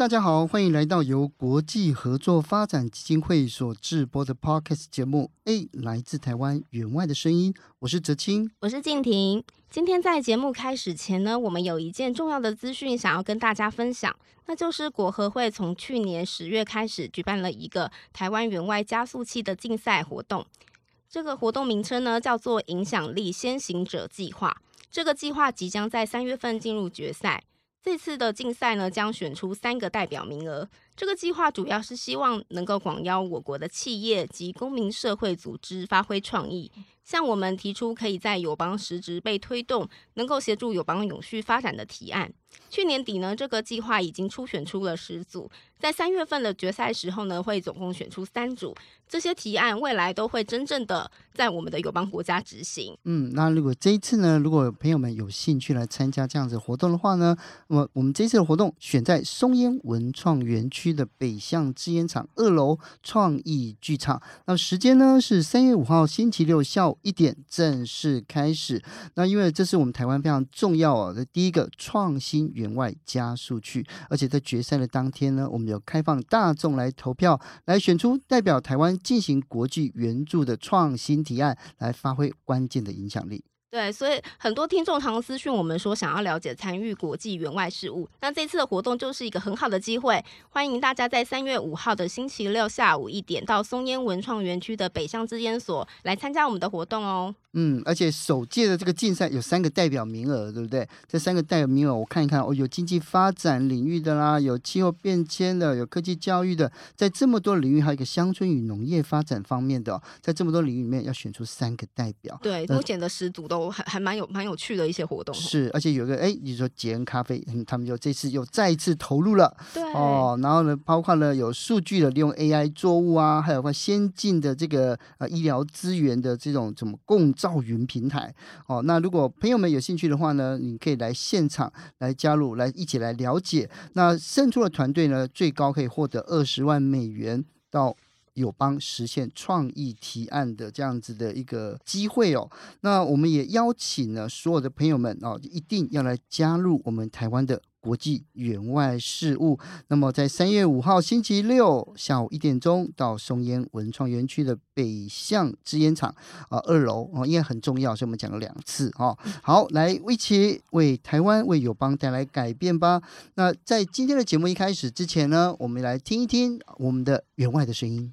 大家好，欢迎来到由国际合作发展基金会所制播的 Podcast 节目。A 来自台湾援外的声音，我是哲青，我是静婷。今天在节目开始前呢，我们有一件重要的资讯想要跟大家分享，那就是国合会从去年十月开始举办了一个台湾援外加速器的竞赛活动。这个活动名称呢叫做“影响力先行者计划”。这个计划即将在三月份进入决赛。这次的竞赛呢，将选出三个代表名额。这个计划主要是希望能够广邀我国的企业及公民社会组织发挥创意，向我们提出可以在友邦实质被推动，能够协助友邦永续发展的提案。去年底呢，这个计划已经初选出了十组，在三月份的决赛时候呢，会总共选出三组。这些提案未来都会真正的在我们的友邦国家执行。嗯，那如果这一次呢，如果朋友们有兴趣来参加这样子活动的话呢，那么我们这次的活动选在松烟文创园区的北向制烟厂二楼创意剧场。那时间呢是三月五号星期六下午一点正式开始。那因为这是我们台湾非常重要哦的第一个创新员外加速区，而且在决赛的当天呢，我们有开放大众来投票，来选出代表台湾。进行国际援助的创新提案，来发挥关键的影响力。对，所以很多听众常私讯我们说，想要了解参与国际援外事务。那这次的活动就是一个很好的机会，欢迎大家在三月五号的星期六下午一点，到松烟文创园区的北向之烟所来参加我们的活动哦。嗯，而且首届的这个竞赛有三个代表名额，对不对？这三个代表名额我看一看哦，有经济发展领域的啦，有气候变迁的，有科技教育的，在这么多领域，还有一个乡村与农业发展方面的，在这么多领域里面要选出三个代表。对，目前的十组都还还蛮有蛮有趣的一些活动。是，而且有个哎，你说捷恩咖啡，嗯，他们就这次又再一次投入了。对哦，然后呢，包括呢有数据的利用 AI 作物啊，还有个先进的这个呃医疗资源的这种怎么共造云平台。哦，那如果朋友们有兴趣的话呢，你可以来现场来加入，来一起来了解。那胜出的团队呢，最高可以获得二十万美元到友邦实现创意提案的这样子的一个机会哦。那我们也邀请了所有的朋友们哦，一定要来加入我们台湾的。国际援外事务，那么在三月五号星期六下午一点钟到松烟文创园区的北向制烟厂啊二楼哦，因为很重要，所以我们讲了两次哦。好，来一起为台湾为友邦带来改变吧。那在今天的节目一开始之前呢，我们来听一听我们的援外的声音。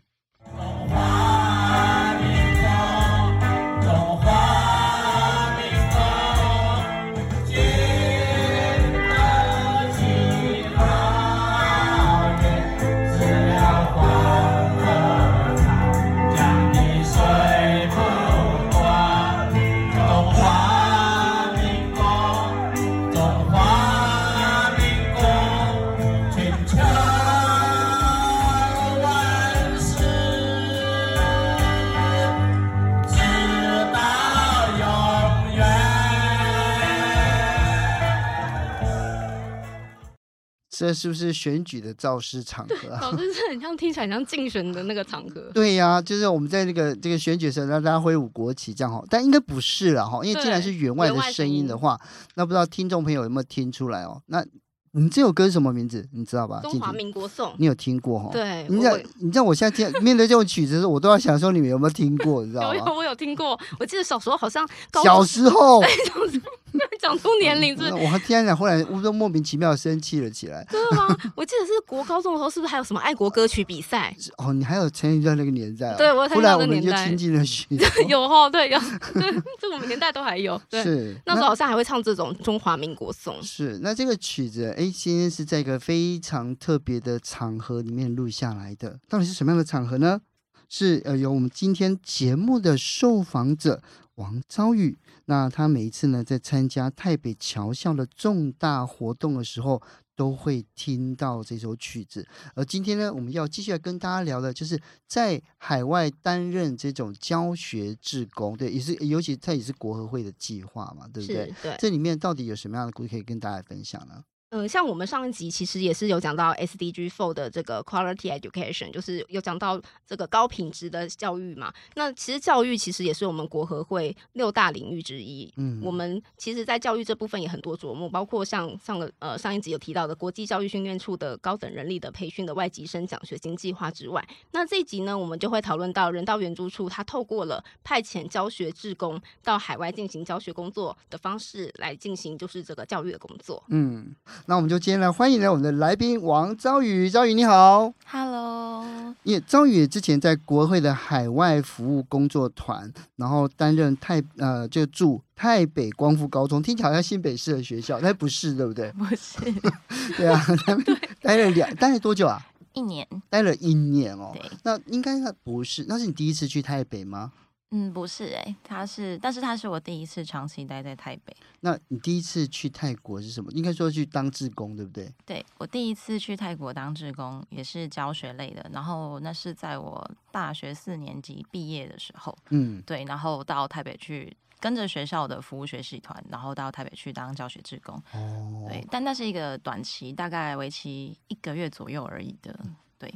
这是不是选举的造势场合啊？老师是很像听起来像竞选的那个场合。对呀、啊，就是我们在那个这个选举的时候让大家挥舞国旗这样哈，但应该不是了哈，因为既然是员外的声音的话，那不知道听众朋友有没有听出来哦？那。你这首歌是什么名字？你知道吧？中华民国颂，你有听过哈？对，你知道，你知道我现在听面对这种曲子的时候，我都要想说你们有没有听过？你知道吗？有有，我有听过。我记得小时候好像小时候，讲出年龄是。我天哪！后来乌冬莫名其妙生气了起来。真的吗？我记得是国高中的时候，是不是还有什么爱国歌曲比赛？哦，你还有参与在那个年代？对，我参与那个年代。后来我们就亲近了许 有哦，对，有，对，这我们年代都还有。是那时候好像还会唱这种中华民国颂。是那这个曲子，哎，今天是在。一个非常特别的场合里面录下来的，到底是什么样的场合呢？是呃由我们今天节目的受访者王昭宇。那他每一次呢，在参加台北侨校的重大活动的时候，都会听到这首曲子。而今天呢，我们要继续来跟大家聊的，就是在海外担任这种教学志工，对，也是尤其它也是国合会的计划嘛，对不对？对。这里面到底有什么样的故事可以跟大家分享呢？嗯，像我们上一集其实也是有讲到 SDG Four 的这个 Quality Education，就是有讲到这个高品质的教育嘛。那其实教育其实也是我们国合会六大领域之一。嗯，我们其实，在教育这部分也很多琢磨，包括像上个呃上一集有提到的国际教育训练处的高等人力的培训的外籍生奖学金计划之外，那这一集呢，我们就会讨论到人道援助处，它透过了派遣教学志工到海外进行教学工作的方式来进行，就是这个教育的工作。嗯。那我们就今天来欢迎来我们的来宾王昭宇，昭宇你好，Hello。因为昭宇之前在国会的海外服务工作团，然后担任太呃就驻台北光复高中，听起来好像新北市的学校，但不是对不对？不是，对啊，待了两待了多久啊？一年，待了一年哦。对，那应该那不是，那是你第一次去台北吗？嗯，不是哎、欸，他是，但是他是我第一次长期待在台北。那你第一次去泰国是什么？应该说去当志工，对不对？对，我第一次去泰国当志工，也是教学类的。然后那是在我大学四年级毕业的时候，嗯，对，然后到台北去跟着学校的服务学习团，然后到台北去当教学志工。哦，对，但那是一个短期，大概为期一个月左右而已的。对，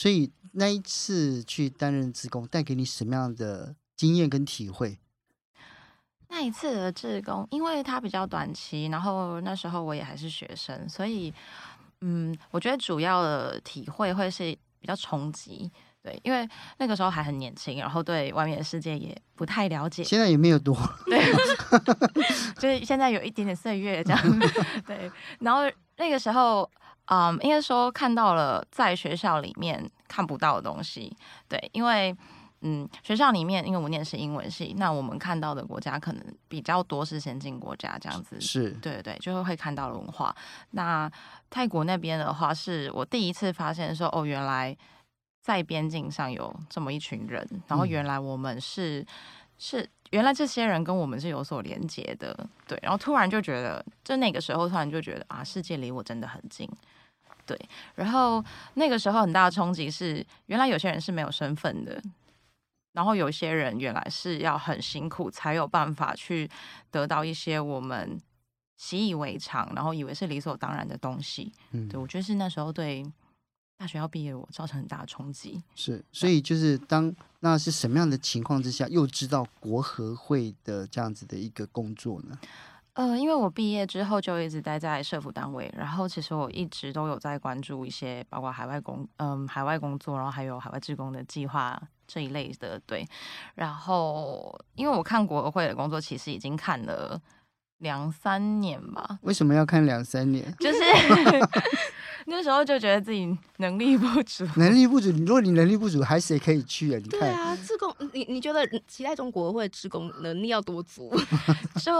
所以那一次去担任职工，带给你什么样的？经验跟体会，那一次的志工，因为它比较短期，然后那时候我也还是学生，所以，嗯，我觉得主要的体会会是比较冲击，对，因为那个时候还很年轻，然后对外面的世界也不太了解。现在也没有多，对，就是现在有一点点岁月这样，对。然后那个时候，嗯，应该说看到了在学校里面看不到的东西，对，因为。嗯，学校里面，因为我念的是英文系，那我们看到的国家可能比较多是先进国家这样子，是对对对，就会会看到文化。那泰国那边的话，是我第一次发现说，哦，原来在边境上有这么一群人，然后原来我们是、嗯、是原来这些人跟我们是有所连接的，对，然后突然就觉得，就那个时候突然就觉得啊，世界离我真的很近，对，然后那个时候很大的冲击是，原来有些人是没有身份的。然后有些人原来是要很辛苦才有办法去得到一些我们习以为常，然后以为是理所当然的东西。嗯，对，我觉得是那时候对大学要毕业我造成很大的冲击。是，所以就是当那是什么样的情况之下，又知道国合会的这样子的一个工作呢？呃，因为我毕业之后就一直待在社福单位，然后其实我一直都有在关注一些包括海外工，嗯，海外工作，然后还有海外职工的计划这一类的，对。然后因为我看国合会的工作，其实已经看了两三年吧。为什么要看两三年？就是。那时候就觉得自己能力不足，能力不足。如果你能力不足，还谁可以去啊？你看，对啊，自工，你你觉得期待中国合会志工能力要多足？就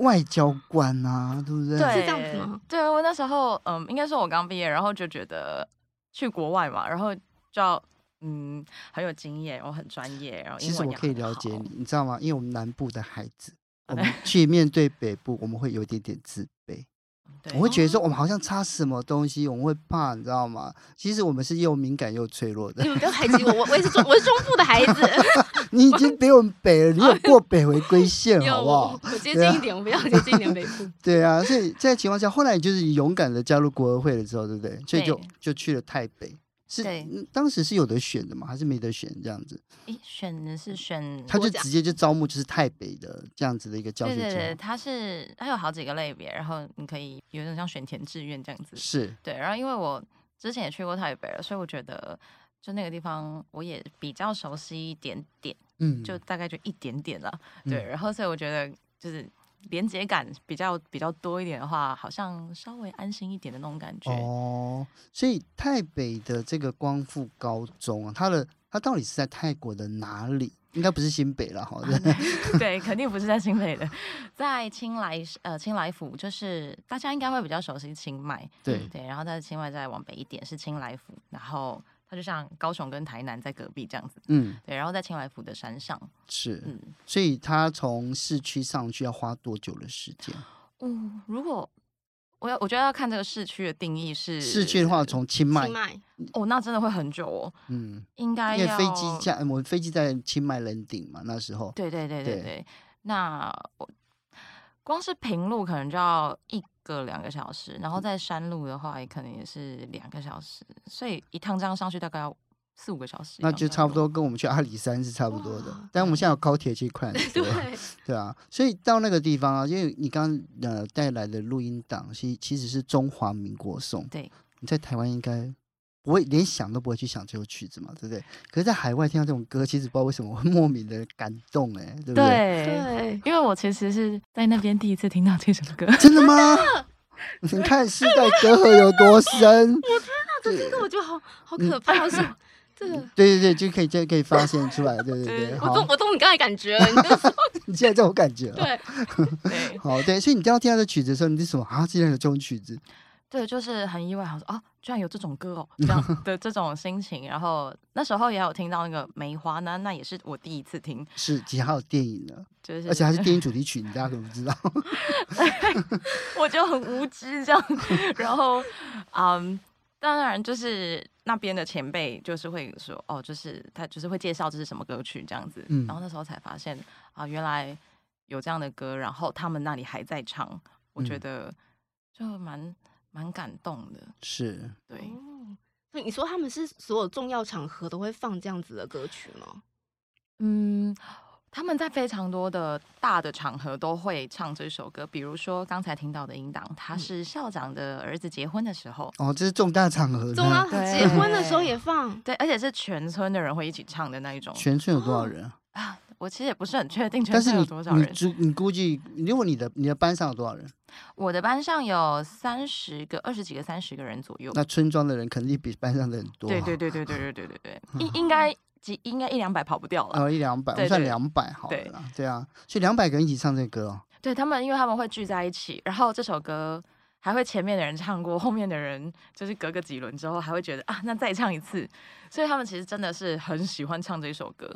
外交官啊，对不对？对，是这样子吗？对，我那时候，嗯，应该说我刚毕业，然后就觉得去国外嘛，然后就要嗯很有经验，我很专业，然后。其实我可以了解你，你知道吗？因为我们南部的孩子，我们 去面对北部，我们会有一点点自卑。我会觉得说我们好像差什么东西，我们会怕，你知道吗？其实我们是又敏感又脆弱的。你们不要排挤我，我我也是中，我是中部的孩子。你已经比我们北了，你有过北回归线，好不好？我接近一点，啊、我不要接近一点北部。对啊，所以在情况下，后来就是勇敢的加入国合会了之后，对不对？所以就就去了台北。是，当时是有得选的吗？还是没得选这样子？诶，选的是选，他就直接就招募，就是台北的这样子的一个教学。对对对，他是他有好几个类别，然后你可以有点像选填志愿这样子。是对，然后因为我之前也去过台北了，所以我觉得就那个地方我也比较熟悉一点点，嗯，就大概就一点点了。对，然后所以我觉得就是。连接感比较比较多一点的话，好像稍微安心一点的那种感觉。哦，所以台北的这个光复高中啊，它的它到底是在泰国的哪里？应该不是新北了哈。对，肯定不是在新北的，在清莱呃清莱府，就是大家应该会比较熟悉清迈。对对，然后在清迈再往北一点是清莱府，然后它就像高雄跟台南在隔壁这样子。嗯，对，然后在青来府的山上。是，嗯，所以他从市区上去要花多久的时间？哦，如果我要，我觉得要看这个市区的定义是市区的话，从清迈，清迈哦，那真的会很久哦。嗯，应该因为飞机在我们飞机在清迈人顶嘛，那时候。对对对对对。对那我光是平路可能就要一个两个小时，然后在山路的话，也可能也是两个小时，所以一趟这样上去大概要四五个小时。那就差不多跟我们去阿里山是差不多的，但我们现在有高铁去快很多。对，对啊，所以到那个地方啊，因为你刚刚呃带来的录音档，其其实是中华民国颂。对，你在台湾应该不会连想都不会去想这首曲子嘛，对不对？可是，在海外听到这种歌，其实不知道为什么会 莫名的感动，哎，对不对？对对，因为我其实是在那边第一次听到这首歌。真的吗？你看世代隔阂有多深？这听着我觉得好好可怕，是 这个。对对对，就可以就可以发现出来，对对对。我好懂，我懂你刚才感觉了，你现在这种感觉了。对，对好，对，所以你刚刚听到这曲子的时候，你是什么啊？竟然有这种曲子？对，就是很意外，好像说哦，居然有这种歌哦，这样的这种心情。然后那时候也有听到那个梅花，那那也是我第一次听，是，其实还有电影呢，就是而且还是电影主题曲，你大家可能不知道。我就很无知这样。然后，嗯，当然就是那边的前辈就是会说，哦，就是他就是会介绍这是什么歌曲这样子。嗯然后那时候才发现啊，原来有这样的歌，然后他们那里还在唱，我觉得就蛮蛮感动的。是，对。哦，所以你说他们是所有重要场合都会放这样子的歌曲吗？嗯，他们在非常多的大的场合都会唱这首歌，比如说刚才听到的音档，他是校长的儿子结婚的时候，哦，这是重大场合呢。重要对结婚的时候也放。对，而且是全村的人会一起唱的那一种。全村有多少人啊？啊，我其实也不是很确定全但是有多少人。你估你估计，如果你的你的班上有多少人，我的班上有三十个、二十几个、三十个人左右。那村庄的人肯定比班上的人多啊。对对对对对对对对对，应应该几应该一两百跑不掉了。哦，一两百，我们算两百好了对啦。对啊，所以两百个人一起唱这个歌哦。对他们，因为他们会聚在一起，然后这首歌还会前面的人唱过，后面的人就是隔个几轮之后还会觉得啊，那再唱一次。所以他们其实真的是很喜欢唱这首歌。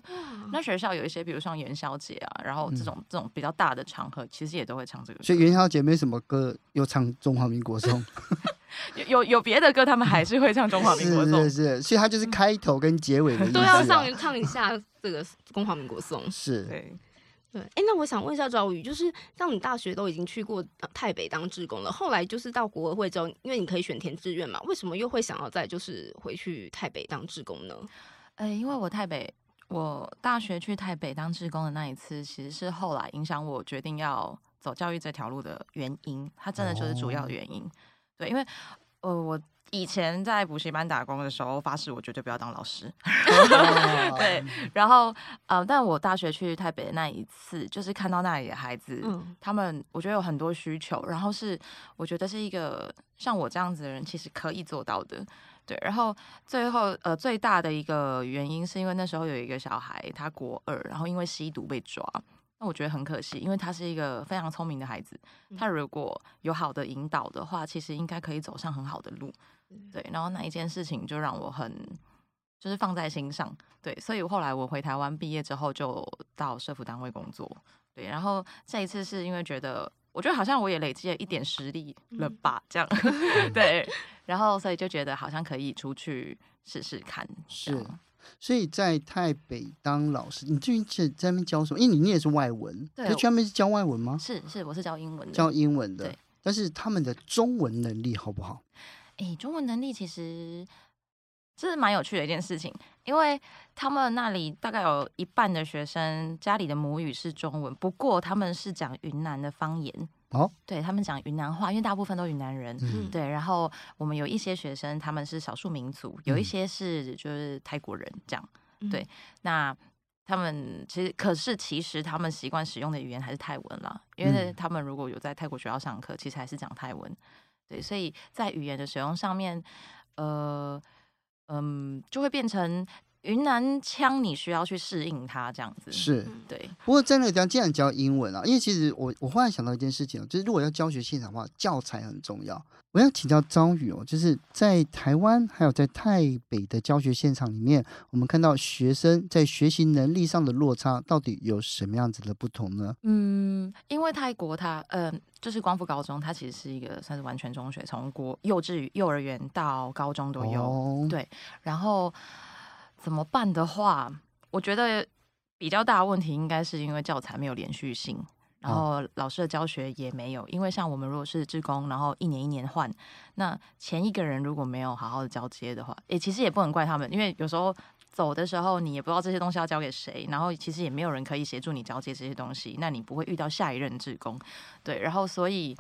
那学校有一些，比如像元宵节啊，然后这种、这种比较大的场合，其实也都会唱这个歌。所以元宵节没什么歌，又唱中华民国颂。有有有别的歌，他们还是会唱中华民国 颂。是是是，所以它就是开头跟结尾的意思啊。都要上唱一下这个中华民国颂。是。对。对，哎，那我想问一下赵宇，就是像你大学都已经去过台北当志工了，后来就是到国合会之后，因为你可以选填志愿嘛，为什么又会想要再就是回去台北当志工呢？呃，因为我台北，我大学去台北当志工的那一次，其实是后来影响我决定要走教育这条路的原因，它真的就是主要的原因。哦、对，因为呃我。以前在补习班打工的时候，发誓我绝对不要当老师。对，然后呃，但我大学去台北的那一次，就是看到那里的孩子，嗯、他们我觉得有很多需求，然后是我觉得是一个像我这样子的人其实可以做到的。对，然后最后呃最大的一个原因是因为那时候有一个小孩他国二，然后因为吸毒被抓。那我觉得很可惜，因为他是一个非常聪明的孩子，他如果有好的引导的话，其实应该可以走上很好的路。对，然后那一件事情就让我很就是放在心上。对，所以后来我回台湾毕业之后，就到社服单位工作。对，然后这一次是因为觉得，我觉得好像我也累积了一点实力了吧，这样。对，然后所以就觉得好像可以出去试试看。是。所以在台北当老师，你最近在那边教什么？因为你念的是外文，对，去那边是教外文吗？是是，我是教英文的，教英文的。对，但是他们的中文能力好不好？哎、欸，中文能力其实这是蛮有趣的一件事情，因为他们那里大概有一半的学生家里的母语是中文，不过他们是讲云南的方言。哦，对，他们讲云南话，因为大部分都云南人。嗯，对。然后我们有一些学生，他们是少数民族，有一些是就是泰国人这样。嗯、对，那他们其实可是其实他们习惯使用的语言还是泰文啦，因为他们如果有在泰国学校上课，其实还是讲泰文。对，所以在语言的使用上面，呃，嗯，就会变成云南腔你需要去适应它，这样子是对。不过在那个地方，既然教英文啊，因为其实我我忽然想到一件事情，就是如果要教学现场的话，教材很重要。我要请教张宇哦，就是在台湾还有在台北的教学现场里面，我们看到学生在学习能力上的落差，到底有什么样子的不同呢？嗯，因为泰国它，嗯、呃，就是光复高中，它其实是一个算是完全中学，从国幼稚园、幼儿园到高中都有。哦、对，然后怎么办的话，我觉得比较大的问题应该是因为教材没有连续性。然后老师的教学也没有，因为像我们如果是志工，然后一年一年换，那前一个人如果没有好好的交接的话，也其实也不能怪他们，因为有时候走的时候你也不知道这些东西要交给谁，然后其实也没有人可以协助你交接这些东西，那你不会遇到下一任志工，对，然后所以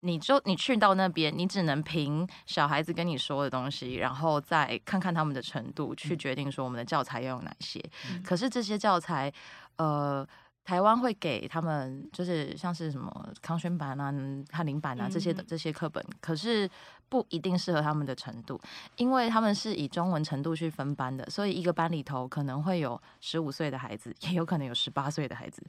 你就你去到那边，你只能凭小孩子跟你说的东西，然后再看看他们的程度去决定说我们的教材要用哪些，嗯、可是这些教材，呃。台湾会给他们，就是像是什么康轩版啊、翰林版啊这些的这些课本，可是不一定适合他们的程度，因为他们是以中文程度去分班的，所以一个班里头可能会有十五岁的孩子，也有可能有十八岁的孩子，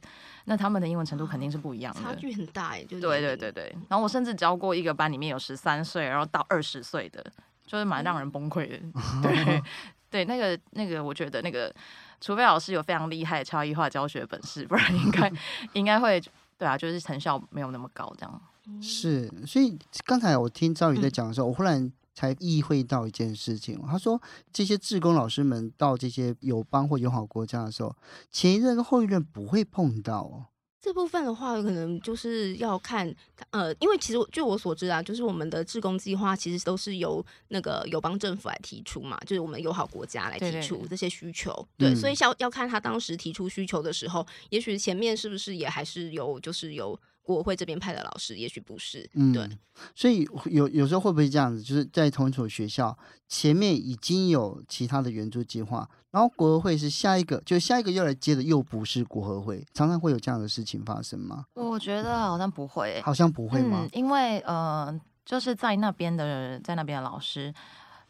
那他们的英文程度肯定是不一样的，差距很大哎。对对对对，然后我甚至教过一个班里面有十三岁，然后到二十岁的，就是蛮让人崩溃的。嗯、对对，那个那个，我觉得那个。除非老师有非常厉害的差异化教学本事，不然应该 应该会对啊，就是成效没有那么高这样。是，所以刚才我听赵宇在讲的时候，我忽然才意会到一件事情。他说，这些志工老师们到这些友邦或友好国家的时候，前一任跟后一任不会碰到哦。这部分的话，可能就是要看，呃，因为其实据我所知啊，就是我们的志工计划其实都是由那个友邦政府来提出嘛，就是我们友好国家来提出这些需求，对，对，对，对，所以要要看他当时提出需求的时候，也许前面是不是也还是有，就是有。国会这边派的老师，也许不是，嗯，对，所以有有时候会不会这样子，就是在同一所学校前面已经有其他的援助计划，然后国合会是下一个，就下一个又来接的，又不是国合会，常常会有这样的事情发生吗？我觉得好像不会，好像不会吗？嗯，因为呃，就是在那边的，在那边的老师。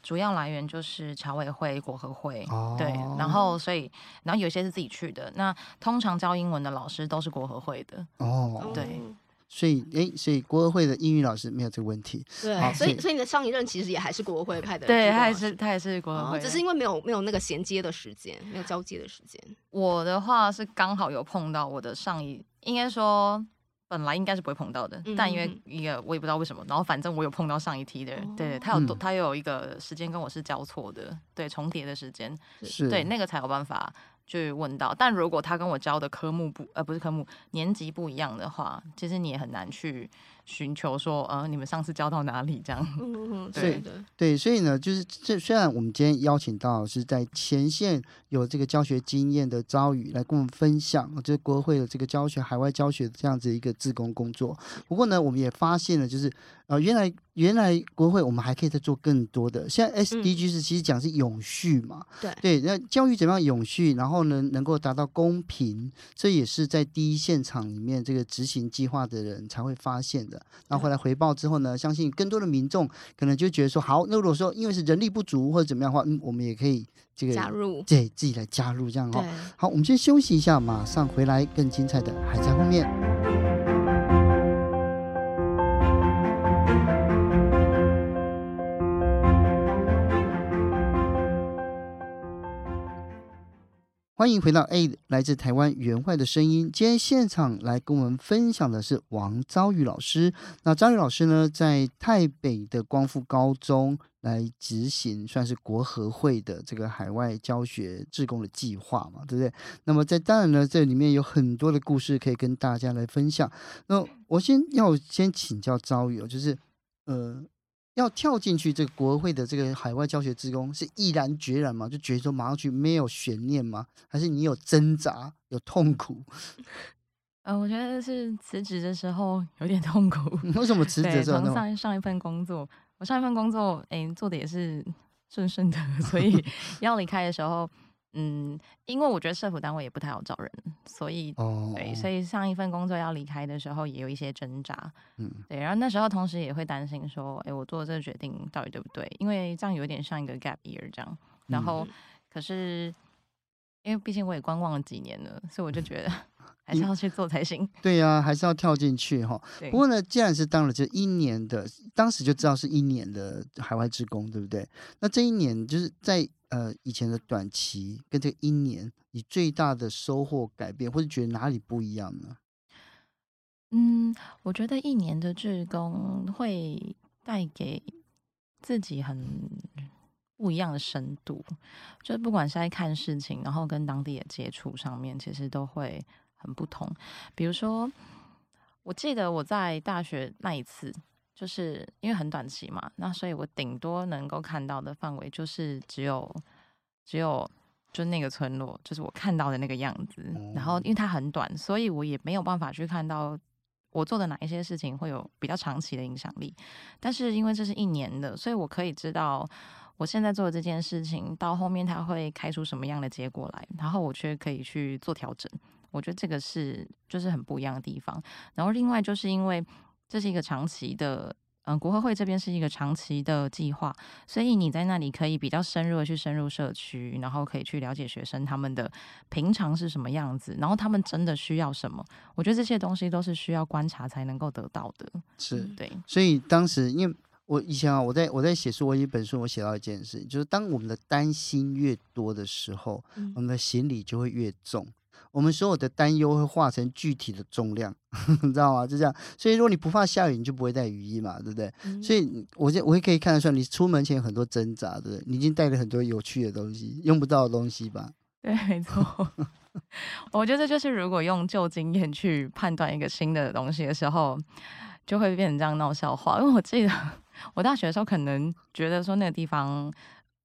主要来源就是侨委会、国合会，哦、对，然后所以，然后有些是自己去的。那通常教英文的老师都是国合会的，哦，对，所以，哎，所以国合会的英语老师没有这个问题，对，所以，所以你的上一任其实也还是国合会派的，对，他也是，他也是国合会，只是因为没有没有那个衔接的时间，没有交接的时间。我的话是刚好有碰到我的上一，应该说。本来应该是不会碰到的，嗯、但因为一个我也不知道为什么，然后反正我有碰到上一梯的人，哦、对，他有、嗯、他有一个时间跟我是交错的，对，重叠的时间，是对，那个才有办法去问到。但如果他跟我教的科目不呃不是科目年级不一样的话，其实你也很难去。寻求说，呃，你们上次教到哪里？这样，嗯，对的，对，所以呢，就是这虽然我们今天邀请到是在前线有这个教学经验的昭宇来跟我们分享，就是国会的这个教学海外教学这样子一个自工工作。不过呢，我们也发现了，就是呃，原来原来国会我们还可以再做更多的。现在 SDG 是其实讲是永续嘛，对对，那教育怎么样永续，然后呢能够达到公平，这也是在第一现场里面这个执行计划的人才会发现的。然后回来回报之后呢，相信更多的民众可能就觉得说，好，那如果说因为是人力不足或者怎么样的话，嗯，我们也可以这个加入，对，自己来加入这样哈。好，我们先休息一下，马上回来，更精彩的还在后面。欢迎回到 A 来自台湾援外的声音。今天现场来跟我们分享的是王昭宇老师。那昭宇老师呢，在台北的光复高中来执行，算是国合会的这个海外教学志工的计划嘛，对不对？那么在当然呢，这里面有很多的故事可以跟大家来分享。那我先要先请教昭宇，就是呃。要跳进去这个国合会的这个海外教学职工是毅然决然吗？就觉得说马上去没有悬念吗？还是你有挣扎有痛苦？呃，我觉得是辞职的时候有点痛苦。为什么辞职？从上上一份工作，我上一份工作哎做的也是顺顺的，所以要离开的时候。嗯，因为我觉得社福单位也不太好找人，所以、oh. 对，所以上一份工作要离开的时候也有一些挣扎。嗯，对，然后那时候同时也会担心说，哎，我做这个决定到底对不对？因为这样有点像一个 gap year 这样。然后，嗯、可是因为毕竟我也观望了几年了，所以我就觉得 还是要去做才行。对呀、啊，还是要跳进去哈。对不过呢，既然是当了这一年的，当时就知道是一年的海外职工，对不对？那这一年就是在呃以前的短期跟这一年，你最大的收获改变，或者觉得哪里不一样呢？嗯，我觉得一年的志工会带给自己很不一样的深度，就是不管是在看事情，然后跟当地的接触上面，其实都会很不同。比如说，我记得我在大学那一次，就是因为很短期嘛，那所以我顶多能够看到的范围就是只有只有就那个村落，就是我看到的那个样子。然后因为它很短，所以我也没有办法去看到。我做的哪一些事情会有比较长期的影响力？但是因为这是一年的，所以我可以知道我现在做的这件事情到后面它会开出什么样的结果来，然后我却可以去做调整。我觉得这个是就是很不一样的地方。然后另外就是因为这是一个长期的。嗯，国合会这边是一个长期的计划，所以你在那里可以比较深入的去深入社区，然后可以去了解学生他们的平常是什么样子，然后他们真的需要什么。我觉得这些东西都是需要观察才能够得到的。是对，所以当时因为我以前啊，我在我在写书，我一本书我写到一件事，就是当我们的担心越多的时候，嗯、我们的行李就会越重。我们所有的担忧会化成具体的重量，你知道吗？就这样。所以如果你不怕下雨，你就不会带雨衣嘛，对不对？嗯、所以我就我也可以看得出来，你出门前有很多挣扎，对不对？你已经带了很多有趣的东西，用不到的东西吧？对，没错。我觉得就是如果用旧经验去判断一个新的东西的时候，就会变成这样闹笑话。因为我记得我大学的时候，可能觉得说那个地方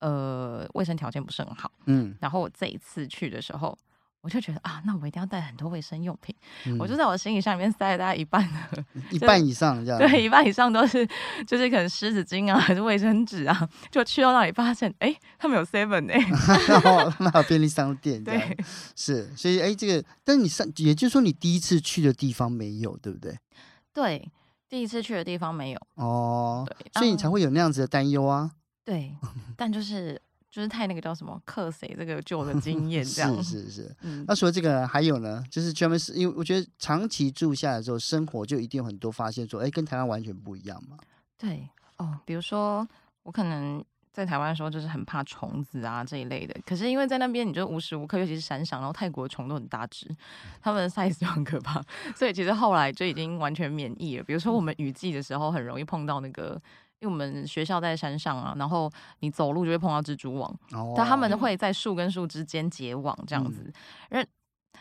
呃卫生条件不是很好，嗯，然后我这一次去的时候。我就觉得啊，那我一定要带很多卫生用品。嗯、我就在我行李箱里面塞了大概一半的，一半以上这样。对，一半以上都是，就是可能湿纸巾啊，还是卫生纸啊。就去到那里发现，哎、欸，他们有 seven 哎、欸，然后他们还有便利商店。对，是，所以哎、欸，这个，但你上，也就是说你第一次去的地方没有，对不对？对，第一次去的地方没有。哦，对，所以你才会有那样子的担忧啊。对，但就是。就是太那个叫什么克谁这个旧的 经验这样是是是，嗯、那除了这个还有呢，就是专门是因为我觉得长期住下来之后，生活就一定有很多发现说，哎，跟台湾完全不一样嘛。对哦，比如说我可能在台湾的时候就是很怕虫子啊这一类的，可是因为在那边你就无时无刻，尤其是山上，然后泰国的虫都很大只，它们的 size 就很可怕，所以其实后来就已经完全免疫了。比如说我们雨季的时候很容易碰到那个。因为我们学校在山上啊，然后你走路就会碰到蜘蛛网，但他们会在树跟树之间结网这样子。嗯、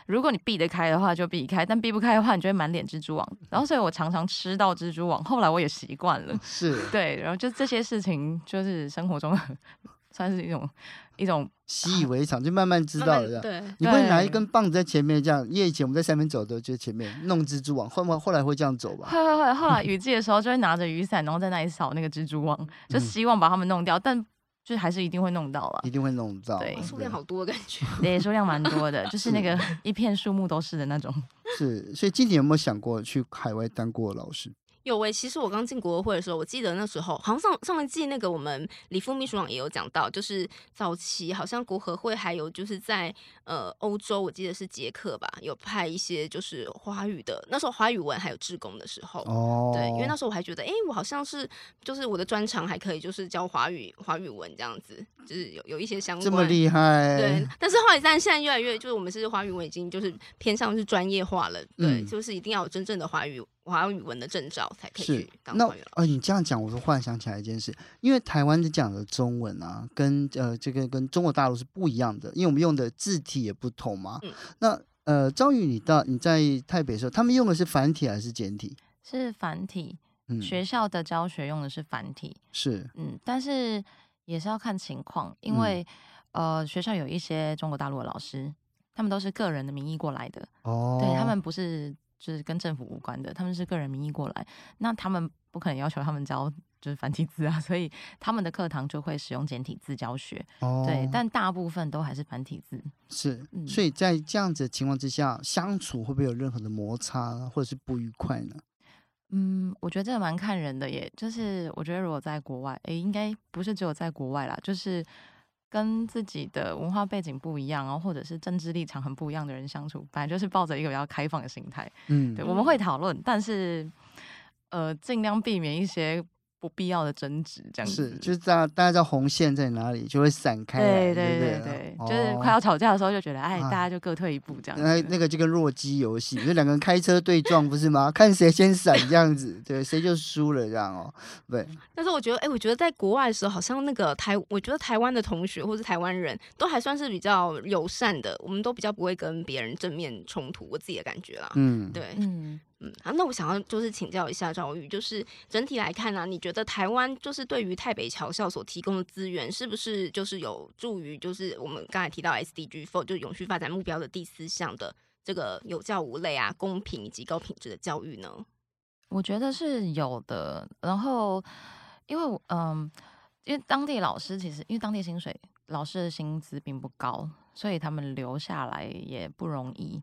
如果你避得开的话就避开，但避不开的话，你就会满脸蜘蛛网。然后所以我常常吃到蜘蛛网，后来我也习惯了。是对，然后就这些事情就是生活中 算是一种。一种习以为常，就慢慢知道了。对，你会拿一根棒子在前面这样，因为以前我们在上面走的，就前面弄蜘蛛网。后面后来会这样走吧？会会会。后来 雨季的时候，就会拿着雨伞，然后在那里扫那个蜘蛛网，就希望把它们弄掉。但就还是一定会弄到了，一定会弄到。对，数量好多的感觉。对，数量蛮多的，就是那个一片树木都是的那种。是，所以今年有没有想过去海外当过老师？有诶，其实我刚进国合会的时候，我记得那时候好像上上一季那个我们李副秘书长也有讲到，就是早期好像国合会还有就是在呃欧洲，我记得是捷克吧，有派一些就是华语的，那时候华语文还有志工的时候，哦，对，因为那时候我还觉得，哎，我好像是就是我的专长还可以，就是教华语华语文这样子，就是有有一些相关，这么厉害，对。但是后来但现在越来越，就是我们是华语文已经就是偏向是专业化了，对，嗯、就是一定要有真正的华语。华语文的证照才可以去当会员。那呃，你这样讲，我就忽然想起来一件事，因为台湾讲的中文啊，跟呃这个跟中国大陆是不一样的，因为我们用的字体也不同嘛。嗯、那呃，张宇，你到你在台北的时候，他们用的是繁体还是简体？是繁体。嗯、学校的教学用的是繁体。是。嗯，但是也是要看情况，因为、嗯、呃，学校有一些中国大陆的老师，他们都是个人的名义过来的。哦。对，他们不是。就是跟政府无关的，他们是个人名义过来，那他们不可能要求他们教就是繁体字啊，所以他们的课堂就会使用简体字教学。哦，对，但大部分都还是繁体字。是，所以在这样子的情况之下，相处会不会有任何的摩擦或者是不愉快呢？嗯，我觉得这个蛮看人的耶，就是我觉得如果在国外，诶，应该不是只有在国外啦，就是。跟自己的文化背景不一样，然后或者是政治立场很不一样的人相处，本来就是抱着一个比较开放的心态。嗯，对，我们会讨论，但是呃，尽量避免一些。不必要的争执，这样子是，就是大家大家知道红线在哪里，就会散开来，对对对对，就是快要吵架的时候，就觉得哎，大家就各退一步这样子。那那个就跟弱鸡游戏，就两个人开车对撞，不是吗？看谁先闪这样子，对，谁就输了这样哦。对。但是我觉得，哎，我觉得在国外的时候，好像那个台，我觉得台湾的同学或是台湾人都还算是比较友善的，我们都比较不会跟别人正面冲突，我自己的感觉啦。嗯，对，嗯。嗯，啊，那我想要就是请教一下赵玉，就是整体来看呢、你觉得台湾就是对于台北侨校所提供的资源，是不是就是有助于就是我们刚才提到 SDG four 就永续发展目标的第四项的这个有教无类啊、公平以及高品质的教育呢？我觉得是有的。然后，因为嗯，因为当地老师其实因为当地薪水老师的薪资并不高，所以他们留下来也不容易。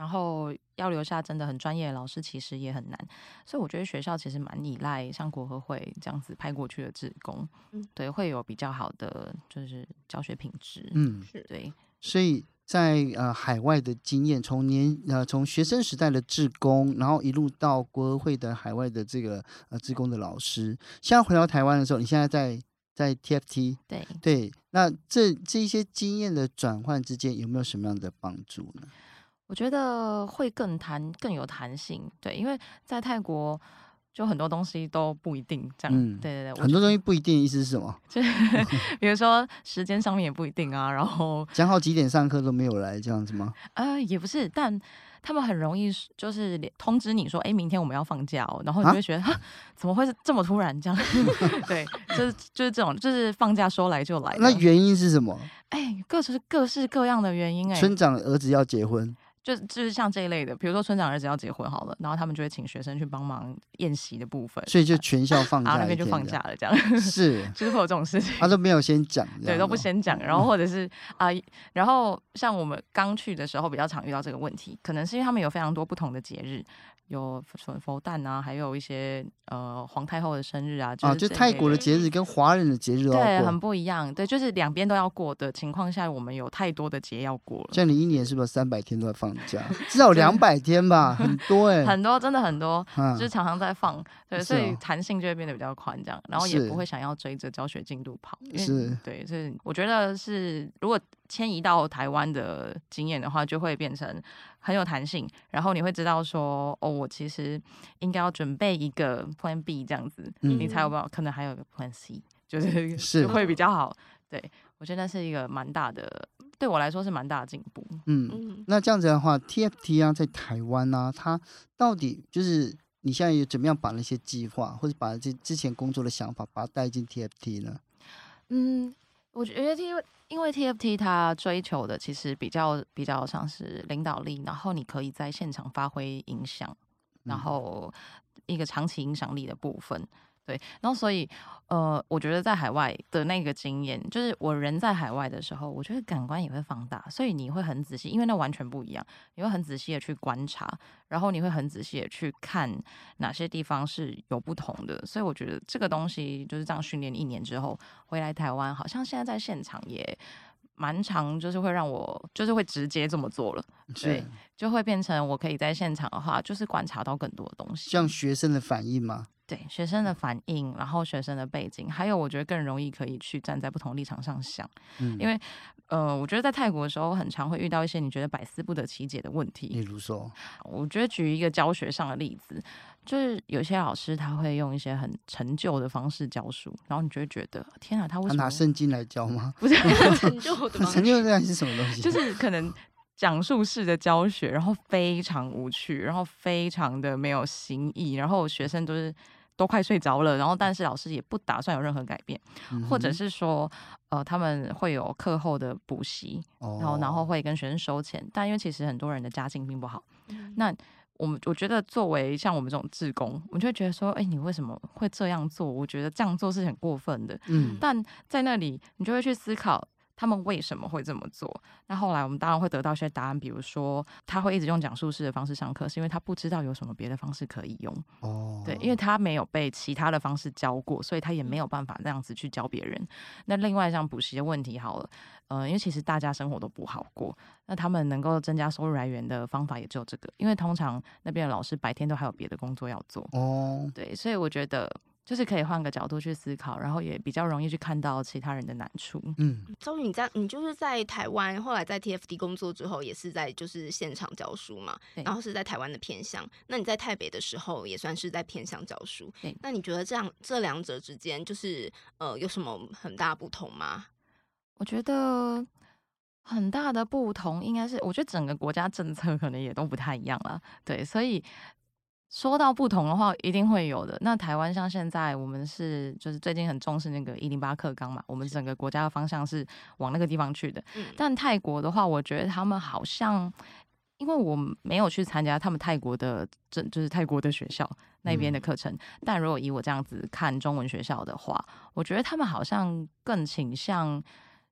然后要留下真的很专业的老师，其实也很难，所以我觉得学校其实蛮依赖像国合会这样子派过去的志工，嗯，对，会有比较好的就是教学品质，嗯，是。对。所以在呃海外的经验，从年呃从学生时代的志工，然后一路到国合会的海外的这个呃志工的老师，现在回到台湾的时候，你现在在在 TFT，对。对，那这这一些经验的转换之间有没有什么样的帮助呢？我觉得会更弹更有弹性，对，因为在泰国就很多东西都不一定这样，嗯、对对对，很多东西不一定，意思是什么？就 比如说时间上面也不一定啊，然后讲好几点上课都没有来这样子吗？呃，也不是，但他们很容易就是通知你说，哎，明天我们要放假哦，然后你就会觉得，啊、怎么会是这么突然这样？对，就是就是这种，就是放假说来就来。那原因是什么？哎，各式各式各样的原因哎，村长儿子要结婚。就就是像这一类的，比如说村长儿子要结婚好了，然后他们就会请学生去帮忙宴席的部分，所以就全校放假，然后那边就放假了，这样 是，就是会有这种事情，他都没有先讲，对，都不先讲，然后或者是啊、呃，然后像我们刚去的时候比较常遇到这个问题，可能是因为他们有非常多不同的节日。有佛佛诞啊，还有一些呃皇太后的生日啊，就是、啊，就泰国的节日跟华人的节日对很不一样，对，就是两边都要过的情况下，我们有太多的节要过了。像你一年是不是三百天都在放假？至少两百天吧，很多哎、欸，很多真的很多，嗯、就是常常在放，对，所以弹性就会变得比较宽，这样，然后也不会想要追着教学进度跑，是，对，所以我觉得是如果。迁移到台湾的经验的话，就会变成很有弹性，然后你会知道说，哦，我其实应该要准备一个 Plan B 这样子，嗯、你才有办法，可能还有一个 Plan C，就是是会比较好。对，我觉得那是一个蛮大的，对我来说是蛮大的进步。嗯，那这样子的话，TFT 啊，在台湾呢、啊，它到底就是你现在有怎么样把那些计划，或者把这之前工作的想法，把它带进 TFT 呢？嗯。我觉得，因为因为 TFT 它追求的其实比较比较像是领导力，然后你可以在现场发挥影响，然后一个长期影响力的部分。对，然后所以，呃，我觉得在海外的那个经验，就是我人在海外的时候，我觉得感官也会放大，所以你会很仔细，因为那完全不一样，你会很仔细的去观察，然后你会很仔细的去看哪些地方是有不同的，所以我觉得这个东西就是这样训练一年之后回来台湾，好像现在在现场也蛮长，就是会让我就是会直接这么做了，对，就会变成我可以在现场的话，就是观察到更多的东西，像学生的反应吗？对学生的反应，然后学生的背景，还有我觉得更容易可以去站在不同立场上想，嗯，因为呃，我觉得在泰国的时候，很常会遇到一些你觉得百思不得其解的问题。例如说，我觉得举一个教学上的例子，就是有些老师他会用一些很陈旧的方式教书，然后你就会觉得天啊，他为什么拿圣经来教吗？不是陈旧的，陈旧的是什么东西？就是可能。讲述式的教学，然后非常无趣，然后非常的没有新意，然后学生都是都快睡着了，然后但是老师也不打算有任何改变，嗯、或者是说，呃，他们会有课后的补习，哦、然后然后会跟学生收钱，但因为其实很多人的家境并不好，嗯、那我们我觉得作为像我们这种志工，我们就会觉得说，哎，你为什么会这样做？我觉得这样做是很过分的，嗯，但在那里你就会去思考。他们为什么会这么做？那后来我们当然会得到一些答案，比如说他会一直用讲述式的方式上课，是因为他不知道有什么别的方式可以用。哦，对，因为他没有被其他的方式教过，所以他也没有办法那样子去教别人。那另外像补习的问题，好了，呃，因为其实大家生活都不好过，那他们能够增加收入来源的方法也只有这个，因为通常那边的老师白天都还有别的工作要做。哦，对，所以我觉得。就是可以换个角度去思考，然后也比较容易去看到其他人的难处。嗯，周宇，你在你就是在台湾，后来在 TFD 工作之后，也是在就是现场教书嘛，对然后是在台湾的偏乡。那你在台北的时候，也算是在偏乡教书。对，那你觉得这样这两者之间，就是呃有什么很大不同吗？我觉得很大的不同应该是，我觉得整个国家政策可能也都不太一样了。对，所以。说到不同的话，一定会有的。那台湾像现在，我们是就是最近很重视那个一零八课纲嘛，我们整个国家的方向是往那个地方去的。嗯、但泰国的话，我觉得他们好像，因为我没有去参加他们泰国的，这就是泰国的学校那边的课程。嗯、但如果以我这样子看中文学校的话，我觉得他们好像更倾向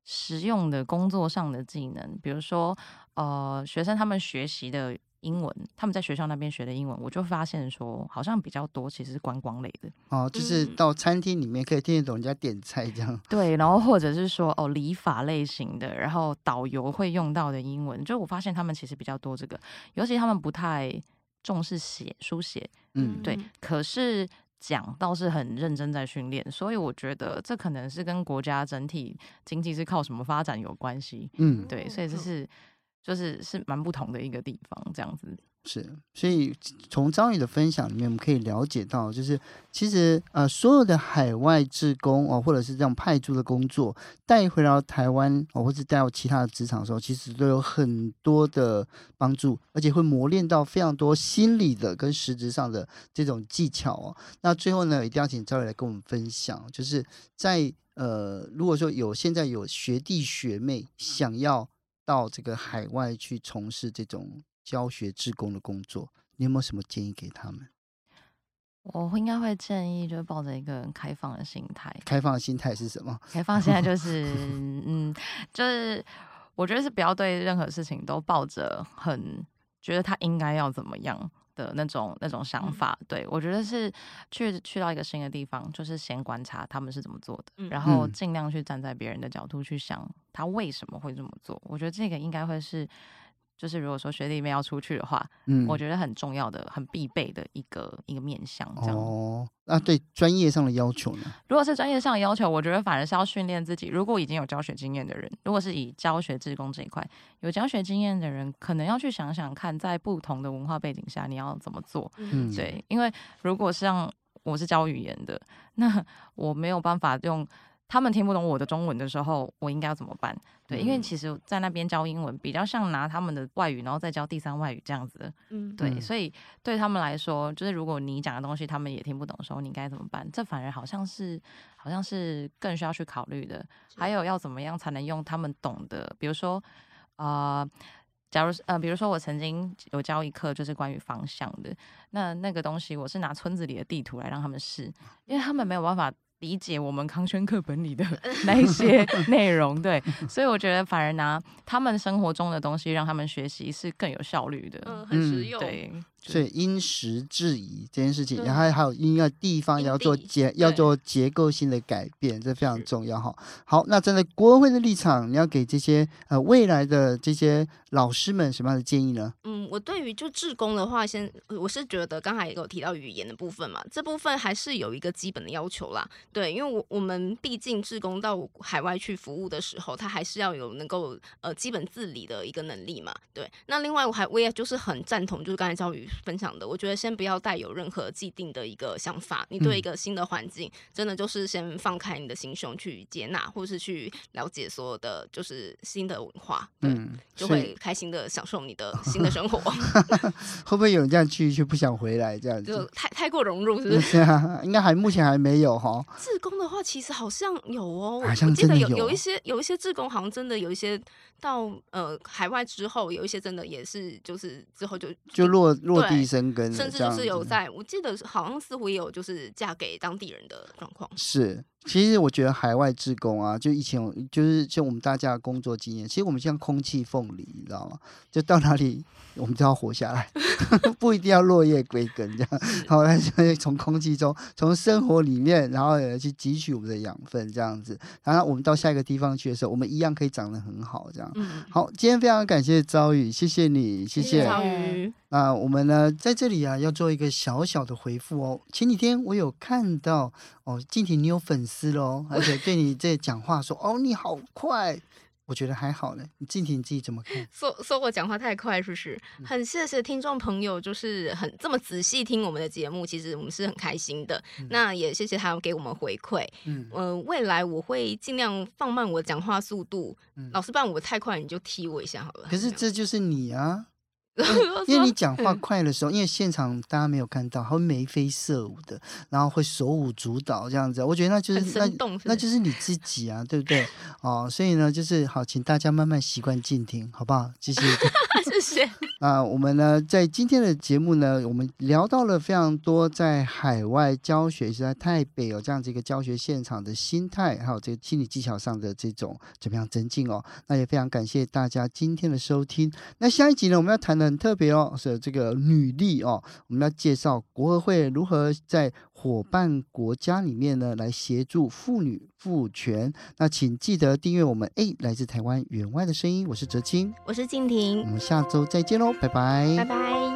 实用的工作上的技能，比如说呃，学生他们学习的。英文，他们在学校那边学的英文，我就发现说，好像比较多其实是观光类的哦，就是到餐厅里面可以听得懂人家点菜这样。对，然后或者是说哦，礼法类型的，然后导游会用到的英文，就我发现他们其实比较多这个，尤其他们不太重视写书写，嗯，对，可是讲倒是很认真在训练，所以我觉得这可能是跟国家整体经济是靠什么发展有关系，嗯，对，所以这是。就是是蛮不同的一个地方，这样子是，所以从张宇的分享里面，我们可以了解到，就是其实呃，所有的海外志工哦，或者是这样派驻的工作带回到台湾哦，或是带到其他的职场的时候，其实都有很多的帮助，而且会磨练到非常多心理的跟实质上的这种技巧哦。那最后呢，一定要请张宇来跟我们分享，就是在呃，如果说有现在有学弟学妹想要。到这个海外去从事这种教学志工的工作，你有没有什么建议给他们？我应该会建议，就是抱着一个开放的心态。开放的心态是什么？开放心态就 是，嗯，就是我觉得是不要对任何事情都抱着很觉得他应该要怎么样的那种那种想法，嗯、对，我觉得是去去到一个新的地方，就是先观察他们是怎么做的，嗯、然后尽量去站在别人的角度去想他为什么会这么做。我觉得这个应该会是。就是如果说学弟妹要出去的话，嗯，我觉得很重要的、很必备的一个一个面向，这样。哦，那对专业上的要求呢？如果是专业上的要求，我觉得反而是要训练自己。如果已经有教学经验的人，如果是以教学志工这一块有教学经验的人，可能要去想想看，在不同的文化背景下你要怎么做。嗯，对，因为如果像我是教语言的，那我没有办法用。他们听不懂我的中文的时候，我应该要怎么办？对，因为其实，在那边教英文比较像拿他们的外语，然后再教第三外语这样子。嗯，对，所以对他们来说，就是如果你讲的东西他们也听不懂的时候，你该怎么办？这反而好像是，好像是更需要去考虑的。还有要怎么样才能用他们懂的？比如说，呃，假如呃，比如说我曾经有教一课，就是关于方向的。那那个东西，我是拿村子里的地图来让他们试，因为他们没有办法。理解我们康轩课本里的 那一些内容，对，所以我觉得反而拿他们生活中的东西让他们学习是更有效率的，嗯，很实用，对。所以因时制宜这件事情，然后还有因为地方要做结要做结构性的改变，这非常重要哈。好，那站在国合会的立场，你要给这些呃未来的这些老师们什么样的建议呢？嗯，我对于就志工的话，先我是觉得刚才也有提到语言的部分嘛，这部分还是有一个基本的要求啦。对，因为我我们毕竟志工到海外去服务的时候，他还是要有能够呃基本自理的一个能力嘛。对，那另外我还我也就是很赞同，就是刚才教育。分享的，我觉得先不要带有任何既定的一个想法。你对一个新的环境，嗯、真的就是先放开你的心胸去接纳，或是去了解所有的就是新的文化，对，嗯、就会开心的享受你的新的生活。会不会有人这样去就不想回来？这样子就太太过融入，是不是？啊，应该还目前还没有哈。志工的话，其实好像有哦，好像真的有，有，有一些有一些志工，好像真的有一些到呃海外之后，有一些真的也是就是之后就就落落地生根，甚至就是有在，我记得好像似乎也有就是嫁给当地人的状况。是，其实我觉得海外志工啊，就以前就是像我们大家的工作经验，其实我们像空气凤梨，你知道吗？就到哪里我们都要活下来，不一定要落叶归根这样。好，那从空气中，从生活里面，然后去汲取我们的养分，这样子。然后我们到下一个地方去的时候，我们一样可以长得很好，这样。嗯。好，今天非常感谢朝宇，谢谢你，谢谢昭宇。那我们呢，在这里啊，要做一个小小的回复哦。前几天我有看到哦，静婷你有粉丝喽，而且对你这讲话说哦，你好快，我觉得还好呢。你静婷你自己怎么看？说说我讲话太快是不是？很谢谢听众朋友，就是很这么仔细听我们的节目，其实我们是很开心的。嗯、那也谢谢他给我们回馈。嗯、呃，未来我会尽量放慢我讲话速度。嗯、老师，不然我太快，你就踢我一下好了。可是这就是你啊。因为你讲话快的时候，因为现场大家没有看到，他会眉飞色舞的，然后会手舞足蹈这样子。我觉得那就是那那就是你自己啊，对不对？哦，所以呢，就是好，请大家慢慢习惯静听，好不好？谢谢，谢谢。啊，我们呢，在今天的节目呢，我们聊到了非常多在海外教学，是在台北有这样子一个教学现场的心态，还有这个心理技巧上的这种怎么样增进哦。那也非常感谢大家今天的收听。那下一集呢，我们要谈的。很特别哦，是这个女力哦，我们要介绍国合会如何在伙伴国家里面呢，来协助妇女赋权。那请记得订阅我们哎来自台湾员外的声音，我是哲青，我是静婷，我们下周再见喽，拜拜，拜拜。